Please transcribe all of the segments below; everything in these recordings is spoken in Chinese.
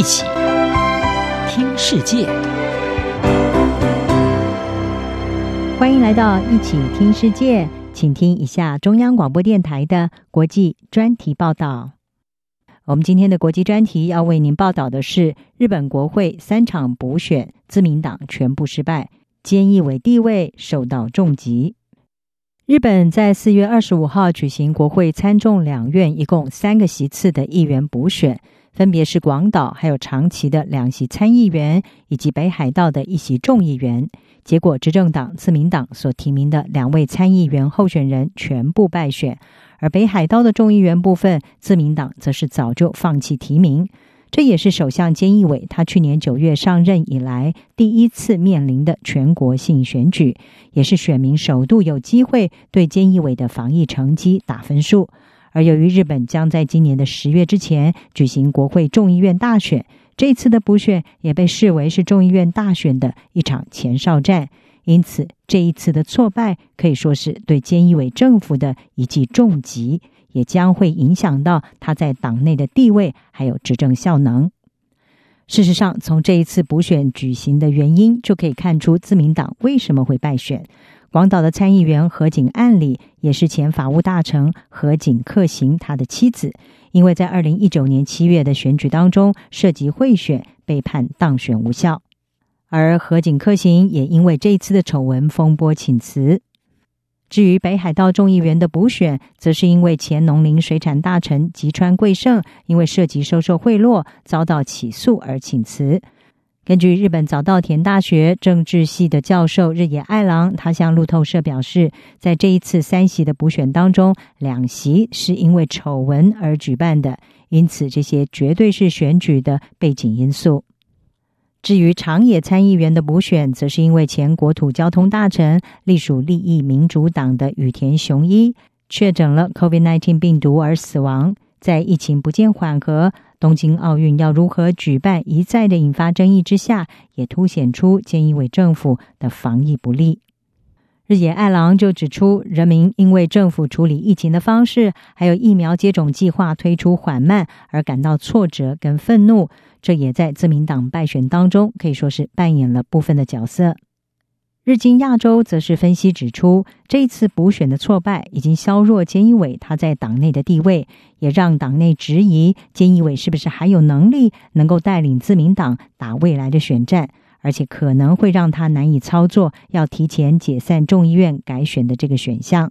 一起听世界，欢迎来到一起听世界，请听一下中央广播电台的国际专题报道。我们今天的国际专题要为您报道的是：日本国会三场补选，自民党全部失败，菅义伟地位受到重击。日本在四月二十五号举行国会参众两院一共三个席次的议员补选。分别是广岛还有长崎的两席参议员，以及北海道的一席众议员。结果，执政党自民党所提名的两位参议员候选人全部败选，而北海道的众议员部分，自民党则是早就放弃提名。这也是首相菅义伟他去年九月上任以来第一次面临的全国性选举，也是选民首度有机会对菅义伟的防疫成绩打分数。而由于日本将在今年的十月之前举行国会众议院大选，这次的补选也被视为是众议院大选的一场前哨战，因此这一次的挫败可以说是对菅义伟政府的一记重击，也将会影响到他在党内的地位还有执政效能。事实上，从这一次补选举行的原因就可以看出自民党为什么会败选。广岛的参议员河井案里也是前法务大臣河井克行他的妻子，因为在二零一九年七月的选举当中涉及贿选，被判当选无效。而河井克行也因为这次的丑闻风波请辞。至于北海道众议员的补选，则是因为前农林水产大臣吉川贵盛因为涉及收受贿赂遭到起诉而请辞。根据日本早稻田大学政治系的教授日野爱郎，他向路透社表示，在这一次三席的补选当中，两席是因为丑闻而举办的，因此这些绝对是选举的背景因素。至于长野参议员的补选，则是因为前国土交通大臣、隶属利益民主党的羽田雄一确诊了 COVID-19 病毒而死亡，在疫情不见缓和。东京奥运要如何举办，一再的引发争议之下，也凸显出菅义伟政府的防疫不力。日野爱郎就指出，人民因为政府处理疫情的方式，还有疫苗接种计划推出缓慢而感到挫折跟愤怒，这也在自民党败选当中可以说是扮演了部分的角色。日经亚洲则是分析指出，这次补选的挫败已经削弱菅义伟他在党内的地位，也让党内质疑菅义伟是不是还有能力能够带领自民党打未来的选战，而且可能会让他难以操作要提前解散众议院改选的这个选项。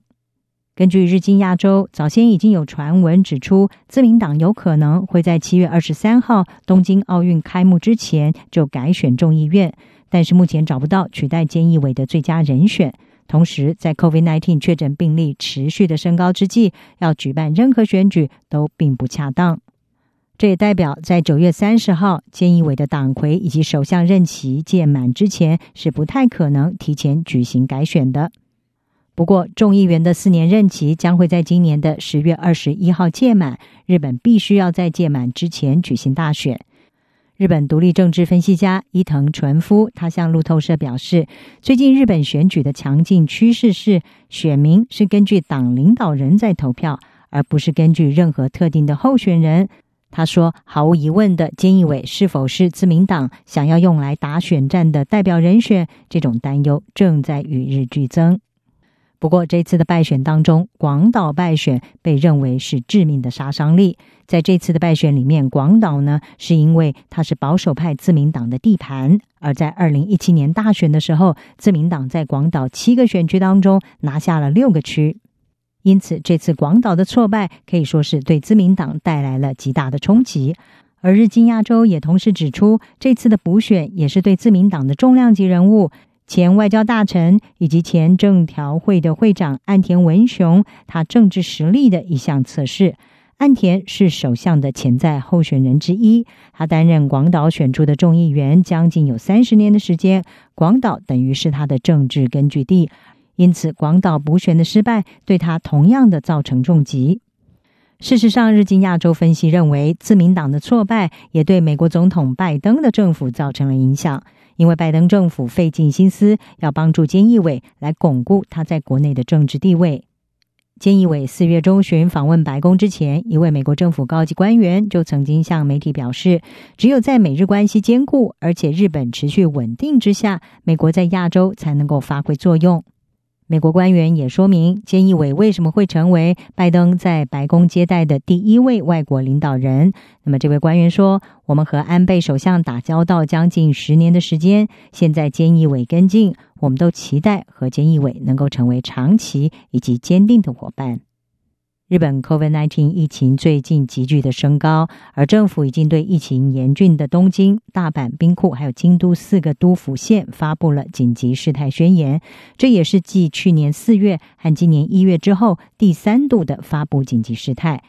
根据日经亚洲，早先已经有传闻指出，自民党有可能会在七月二十三号东京奥运开幕之前就改选众议院。但是目前找不到取代菅义伟的最佳人选，同时在 COVID-19 确诊病例持续的升高之际，要举办任何选举都并不恰当。这也代表在九月三十号菅义伟的党魁以及首相任期届满之前，是不太可能提前举行改选的。不过众议员的四年任期将会在今年的十月二十一号届满，日本必须要在届满之前举行大选。日本独立政治分析家伊藤纯夫，他向路透社表示，最近日本选举的强劲趋势是，选民是根据党领导人在投票，而不是根据任何特定的候选人。他说，毫无疑问的，菅义伟是否是自民党想要用来打选战的代表人选，这种担忧正在与日俱增。不过，这次的败选当中，广岛败选被认为是致命的杀伤力。在这次的败选里面，广岛呢是因为它是保守派自民党的地盘，而在二零一七年大选的时候，自民党在广岛七个选区当中拿下了六个区，因此这次广岛的挫败可以说是对自民党带来了极大的冲击。而日经亚洲也同时指出，这次的补选也是对自民党的重量级人物。前外交大臣以及前政调会的会长岸田文雄，他政治实力的一项测试。岸田是首相的潜在候选人之一，他担任广岛选出的众议员将近有三十年的时间，广岛等于是他的政治根据地，因此广岛补选的失败对他同样的造成重击。事实上，日经亚洲分析认为，自民党的挫败也对美国总统拜登的政府造成了影响。因为拜登政府费尽心思要帮助菅义伟来巩固他在国内的政治地位，菅义伟四月中旬访问白宫之前，一位美国政府高级官员就曾经向媒体表示，只有在美日关系坚固而且日本持续稳定之下，美国在亚洲才能够发挥作用。美国官员也说明，菅义伟为什么会成为拜登在白宫接待的第一位外国领导人。那么，这位官员说：“我们和安倍首相打交道将近十年的时间，现在菅义伟跟进，我们都期待和菅义伟能够成为长期以及坚定的伙伴。”日本 COVID-19 疫情最近急剧的升高，而政府已经对疫情严峻的东京、大阪、兵库还有京都四个都府县发布了紧急事态宣言。这也是继去年四月和今年一月之后第三度的发布紧急事态。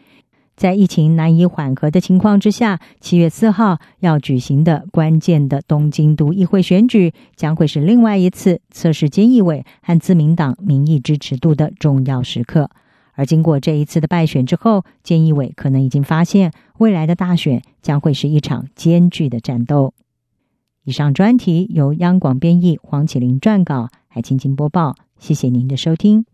在疫情难以缓和的情况之下，七月四号要举行的关键的东京都议会选举，将会是另外一次测试菅义伟和自民党民意支持度的重要时刻。而经过这一次的败选之后，菅义伟可能已经发现，未来的大选将会是一场艰巨的战斗。以上专题由央广编译，黄启麟撰稿，海青青播报。谢谢您的收听。